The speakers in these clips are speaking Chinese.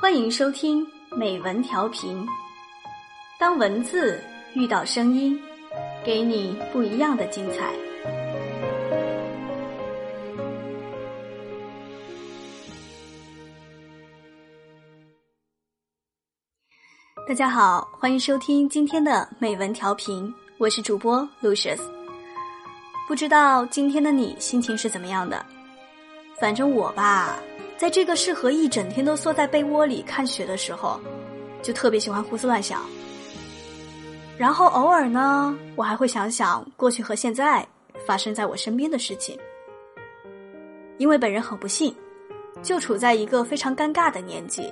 欢迎收听美文调频。当文字遇到声音，给你不一样的精彩。大家好，欢迎收听今天的美文调频，我是主播 Lucius。不知道今天的你心情是怎么样的？反正我吧。在这个适合一整天都缩在被窝里看雪的时候，就特别喜欢胡思乱想。然后偶尔呢，我还会想想过去和现在发生在我身边的事情。因为本人很不幸，就处在一个非常尴尬的年纪，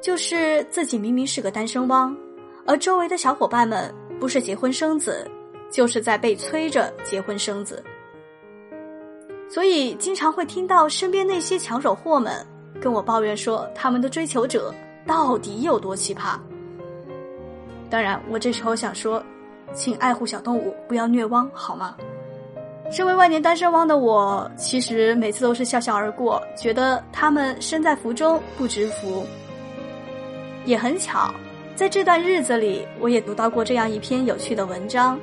就是自己明明是个单身汪，而周围的小伙伴们不是结婚生子，就是在被催着结婚生子。所以，经常会听到身边那些抢手货们跟我抱怨说，他们的追求者到底有多奇葩。当然，我这时候想说，请爱护小动物，不要虐汪，好吗？身为万年单身汪的我，其实每次都是笑笑而过，觉得他们身在福中不知福。也很巧，在这段日子里，我也读到过这样一篇有趣的文章。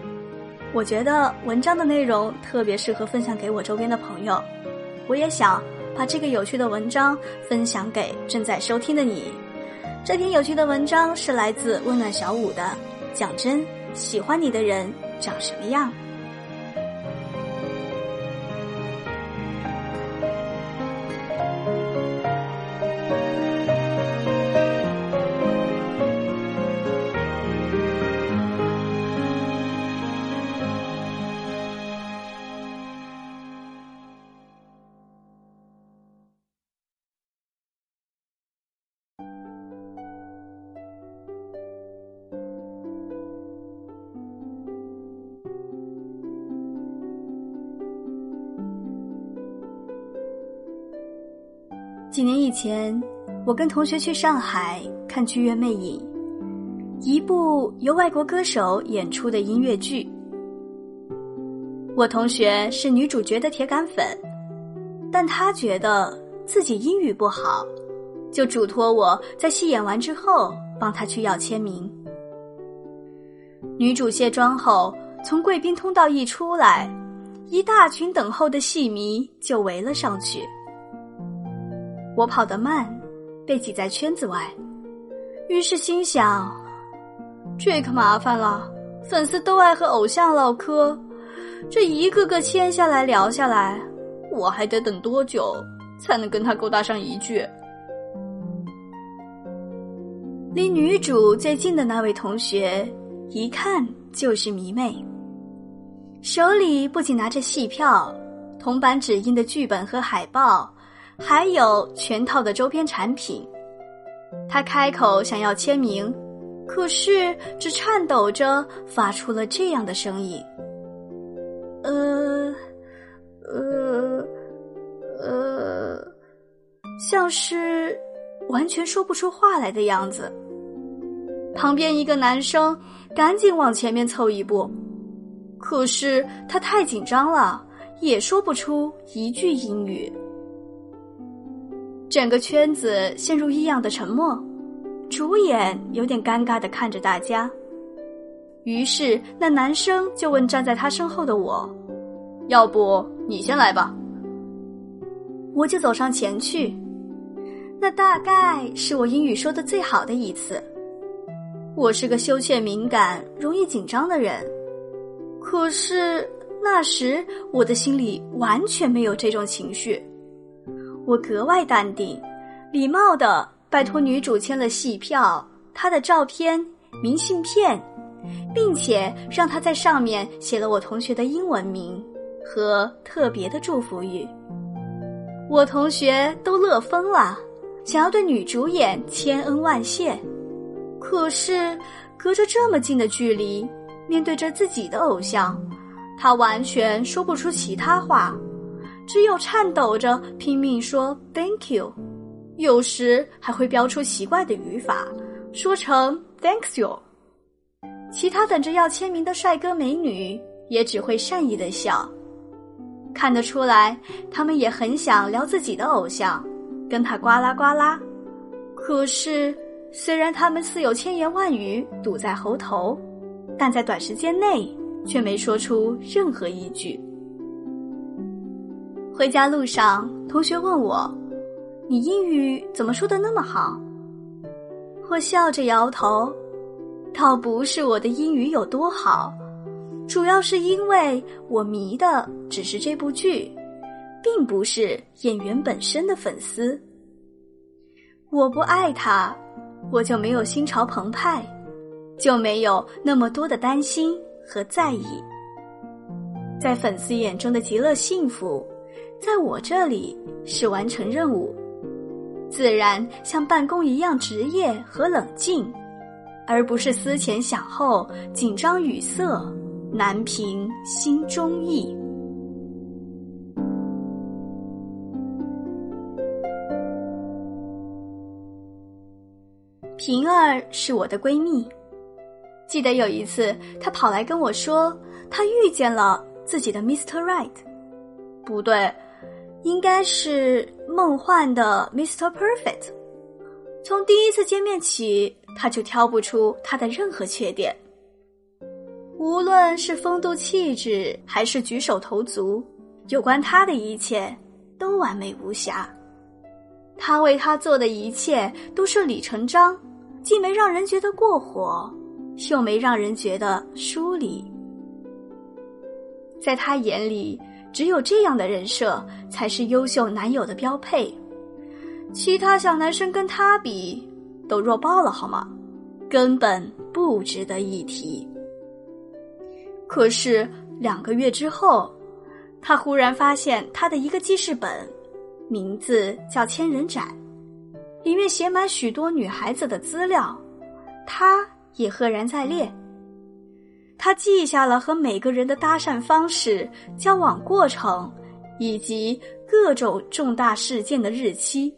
我觉得文章的内容特别适合分享给我周边的朋友，我也想把这个有趣的文章分享给正在收听的你。这篇有趣的文章是来自温暖小五的，讲真，喜欢你的人长什么样？几年以前，我跟同学去上海看《剧院魅影》，一部由外国歌手演出的音乐剧。我同学是女主角的铁杆粉，但她觉得自己英语不好，就嘱托我在戏演完之后帮她去要签名。女主卸妆后，从贵宾通道一出来，一大群等候的戏迷就围了上去。我跑得慢，被挤在圈子外，于是心想：这可麻烦了。粉丝都爱和偶像唠嗑，这一个个签下来聊下来，我还得等多久才能跟他勾搭上一句？离女主最近的那位同学，一看就是迷妹，手里不仅拿着戏票、铜版纸印的剧本和海报。还有全套的周边产品，他开口想要签名，可是只颤抖着发出了这样的声音：“呃，呃，呃，像是完全说不出话来的样子。”旁边一个男生赶紧往前面凑一步，可是他太紧张了，也说不出一句英语。整个圈子陷入异样的沉默，主演有点尴尬的看着大家。于是那男生就问站在他身后的我：“要不你先来吧？”我就走上前去。那大概是我英语说的最好的一次。我是个羞怯敏感、容易紧张的人，可是那时我的心里完全没有这种情绪。我格外淡定，礼貌的拜托女主签了戏票、她的照片、明信片，并且让她在上面写了我同学的英文名和特别的祝福语。我同学都乐疯了，想要对女主演千恩万谢，可是隔着这么近的距离，面对着自己的偶像，他完全说不出其他话。只有颤抖着拼命说 “Thank you”，有时还会标出奇怪的语法，说成 “Thanks you”。其他等着要签名的帅哥美女也只会善意的笑，看得出来他们也很想聊自己的偶像，跟他呱啦呱啦。可是，虽然他们似有千言万语堵在喉头，但在短时间内却没说出任何一句。回家路上，同学问我：“你英语怎么说的那么好？”我笑着摇头，倒不是我的英语有多好，主要是因为我迷的只是这部剧，并不是演员本身的粉丝。我不爱他，我就没有心潮澎湃，就没有那么多的担心和在意。在粉丝眼中的极乐幸福，在我这里是完成任务。自然像办公一样职业和冷静，而不是思前想后、紧张语塞、难平心中意。平儿是我的闺蜜，记得有一次，她跑来跟我说，她遇见了自己的 Mr. Right，不对。应该是梦幻的 Mr. Perfect。从第一次见面起，他就挑不出他的任何缺点。无论是风度气质，还是举手投足，有关他的一切都完美无瑕。他为他做的一切都顺理成章，既没让人觉得过火，又没让人觉得疏离。在他眼里。只有这样的人设才是优秀男友的标配，其他小男生跟他比都弱爆了，好吗？根本不值得一提。可是两个月之后，他忽然发现他的一个记事本，名字叫“千人斩”，里面写满许多女孩子的资料，他也赫然在列。他记下了和每个人的搭讪方式、交往过程，以及各种重大事件的日期。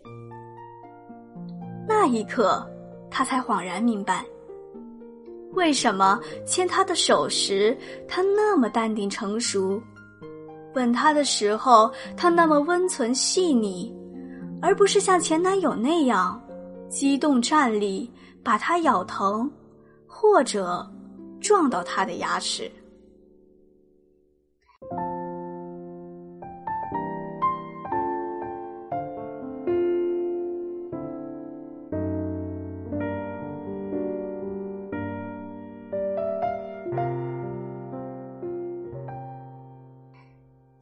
那一刻，他才恍然明白，为什么牵他的手时他那么淡定成熟，吻他的时候他那么温存细腻，而不是像前男友那样激动站立，把他咬疼，或者。撞到他的牙齿，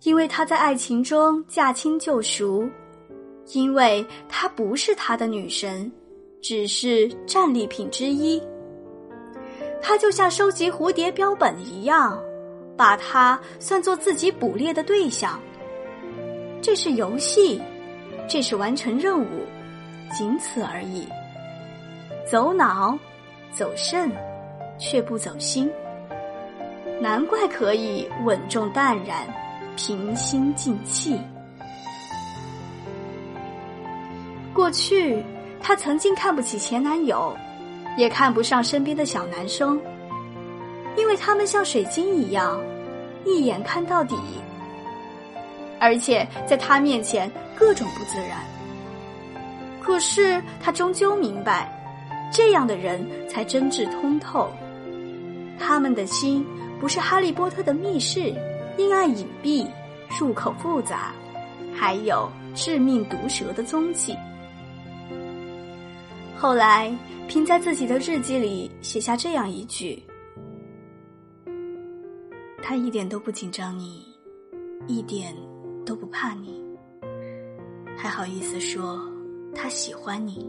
因为他在爱情中驾轻就熟，因为他不是他的女神，只是战利品之一。他就像收集蝴蝶标本一样，把它算作自己捕猎的对象。这是游戏，这是完成任务，仅此而已。走脑，走肾，却不走心。难怪可以稳重淡然，平心静气。过去，他曾经看不起前男友。也看不上身边的小男生，因为他们像水晶一样，一眼看到底，而且在他面前各种不自然。可是他终究明白，这样的人才真挚通透。他们的心不是哈利波特的密室，阴暗隐蔽，入口复杂，还有致命毒蛇的踪迹。后来。凭在自己的日记里写下这样一句：“他一点都不紧张你，一点都不怕你，还好意思说他喜欢你。”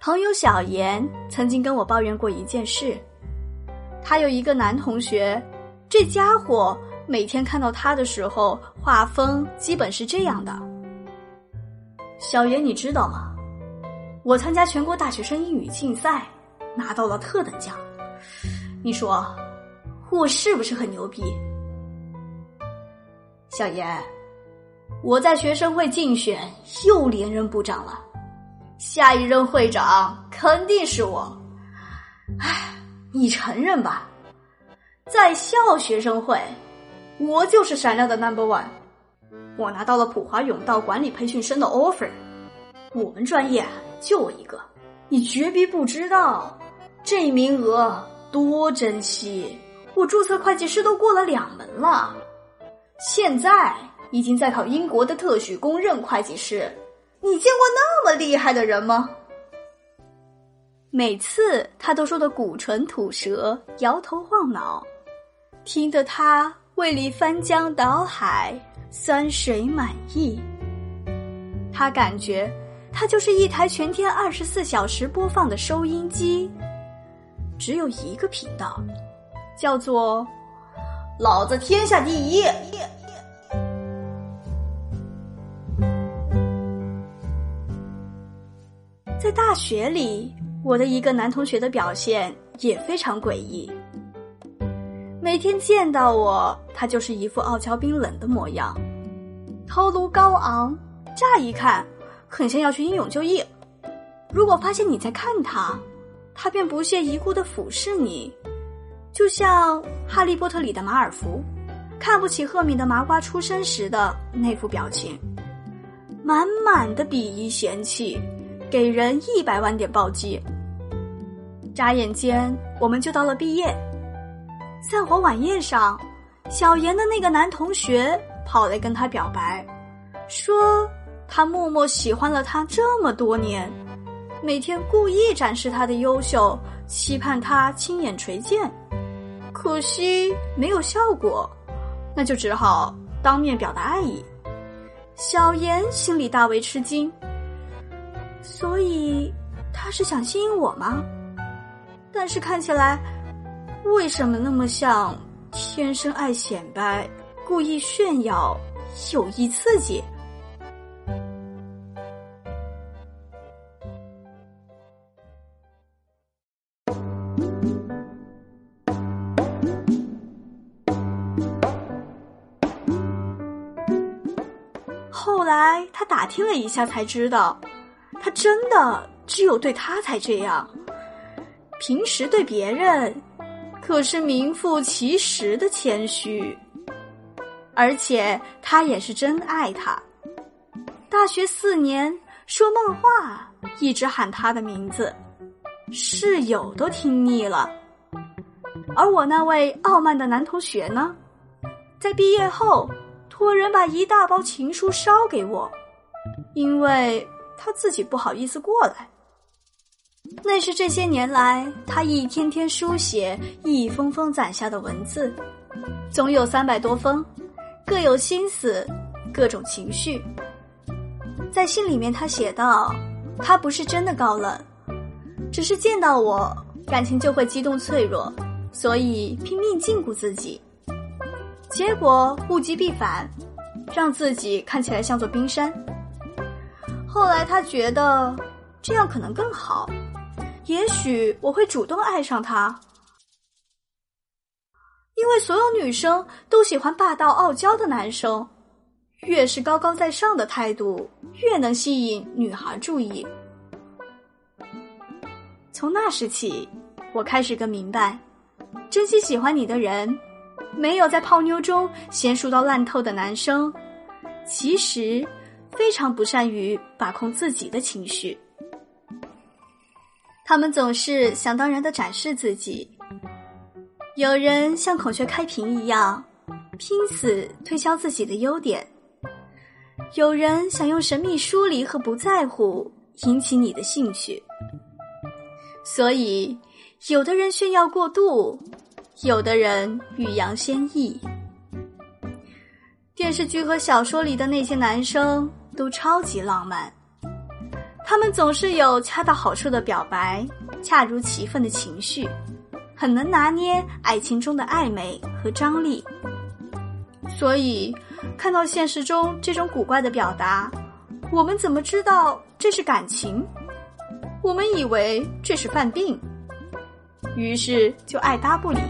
朋友小严曾经跟我抱怨过一件事，他有一个男同学，这家伙每天看到他的时候，画风基本是这样的。小严，你知道吗？我参加全国大学生英语竞赛，拿到了特等奖。你说，我是不是很牛逼？小严，我在学生会竞选又连任部长了，下一任会长肯定是我。唉，你承认吧，在校学生会，我就是闪亮的 number one。我拿到了普华永道管理培训生的 offer，我们专业就我一个，你绝逼不知道，这名额多珍惜。我注册会计师都过了两门了。现在已经在考英国的特许公认会计师，你见过那么厉害的人吗？每次他都说的鼓唇吐舌，摇头晃脑，听得他胃里翻江倒海，酸水满溢。他感觉他就是一台全天二十四小时播放的收音机，只有一个频道，叫做。老子天下第一！在大学里，我的一个男同学的表现也非常诡异。每天见到我，他就是一副傲娇冰冷的模样，头颅高昂，乍一看很像要去英勇就义。如果发现你在看他，他便不屑一顾的俯视你。就像《哈利波特》里的马尔福，看不起赫敏的麻瓜出生时的那副表情，满满的鄙夷嫌弃，给人一百万点暴击。眨眼间，我们就到了毕业。散伙晚宴上，小严的那个男同学跑来跟他表白，说他默默喜欢了他这么多年，每天故意展示他的优秀，期盼他亲眼垂见。可惜没有效果，那就只好当面表达爱意。小严心里大为吃惊，所以他是想吸引我吗？但是看起来，为什么那么像天生爱显摆、故意炫耀、有意刺激？后来，他打听了一下，才知道，他真的只有对他才这样。平时对别人，可是名副其实的谦虚。而且他也是真爱他。大学四年说梦话，一直喊他的名字，室友都听腻了。而我那位傲慢的男同学呢，在毕业后。托人把一大包情书捎给我，因为他自己不好意思过来。那是这些年来他一天天书写、一封封攒下的文字，总有三百多封，各有心思，各种情绪。在信里面，他写道：“他不是真的高冷，只是见到我感情就会激动脆弱，所以拼命禁锢自己。”结果物极必反，让自己看起来像座冰山。后来他觉得这样可能更好，也许我会主动爱上他，因为所有女生都喜欢霸道傲娇的男生，越是高高在上的态度，越能吸引女孩注意。从那时起，我开始更明白，珍惜喜欢你的人。没有在泡妞中娴熟到烂透的男生，其实非常不善于把控自己的情绪。他们总是想当然的展示自己，有人像孔雀开屏一样，拼死推销自己的优点；有人想用神秘疏离和不在乎引起你的兴趣。所以，有的人炫耀过度。有的人欲扬先抑，电视剧和小说里的那些男生都超级浪漫，他们总是有恰到好处的表白，恰如其分的情绪，很能拿捏爱情中的暧昧和张力。所以，看到现实中这种古怪的表达，我们怎么知道这是感情？我们以为这是犯病，于是就爱搭不理。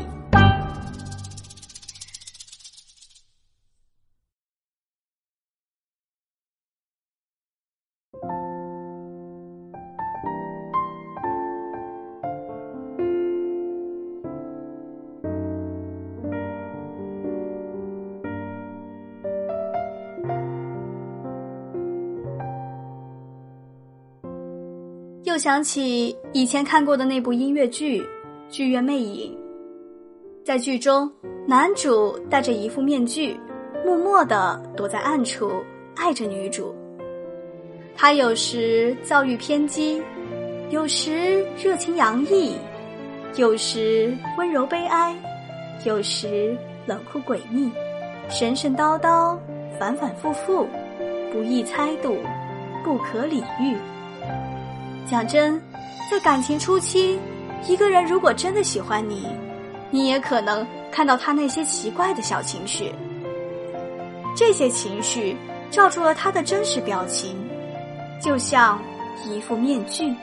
又想起以前看过的那部音乐剧《剧院魅影》。在剧中，男主戴着一副面具，默默地躲在暗处爱着女主。他有时躁郁偏激，有时热情洋溢，有时温柔悲哀，有时冷酷诡秘，神神叨叨，反反复复，不易猜度，不可理喻。讲真，在感情初期，一个人如果真的喜欢你，你也可能看到他那些奇怪的小情绪。这些情绪罩住了他的真实表情，就像一副面具。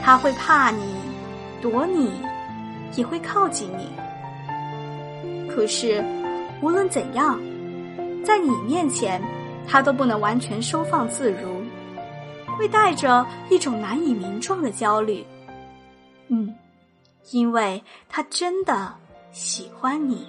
他会怕你，躲你，也会靠近你。可是，无论怎样，在你面前，他都不能完全收放自如。会带着一种难以名状的焦虑，嗯，因为他真的喜欢你。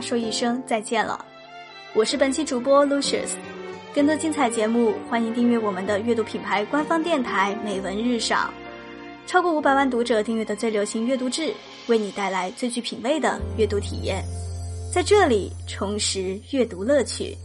说一声再见了，我是本期主播 Lucius，更多精彩节目欢迎订阅我们的阅读品牌官方电台美文日赏，超过五百万读者订阅的最流行阅读志，为你带来最具品味的阅读体验，在这里重拾阅读乐趣。